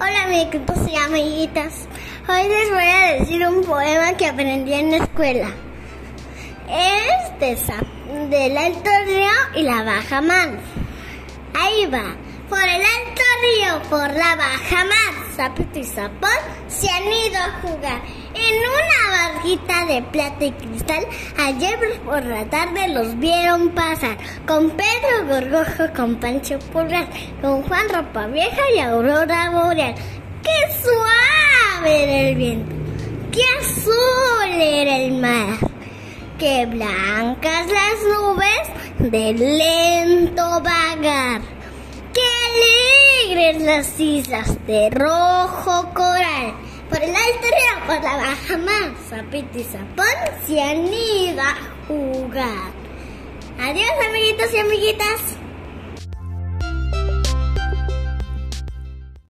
Hola amiguitos y amiguitas. Hoy les voy a decir un poema que aprendí en la escuela. Es de del Alto Río y la Baja Mar. Ahí va. Por el Alto Río, por la Baja Mar, Zapito y Zapón se han ido a jugar en una barquita de plata y cristal. Ayer por la tarde los vieron pasar con Pedro Gorgojo, con Pancho Pulgar, con Juan Ropa Vieja y Aurora Boreal. ¡Qué suave era el viento! ¡Qué azul era el mar! ¡Qué blancas las nubes de lento vagar! ¡Qué alegres las islas de rojo coral! Por el alto por la baja mar, Zapito y Zapón se han ido a jugar. Adiós, amiguitos y amiguitas.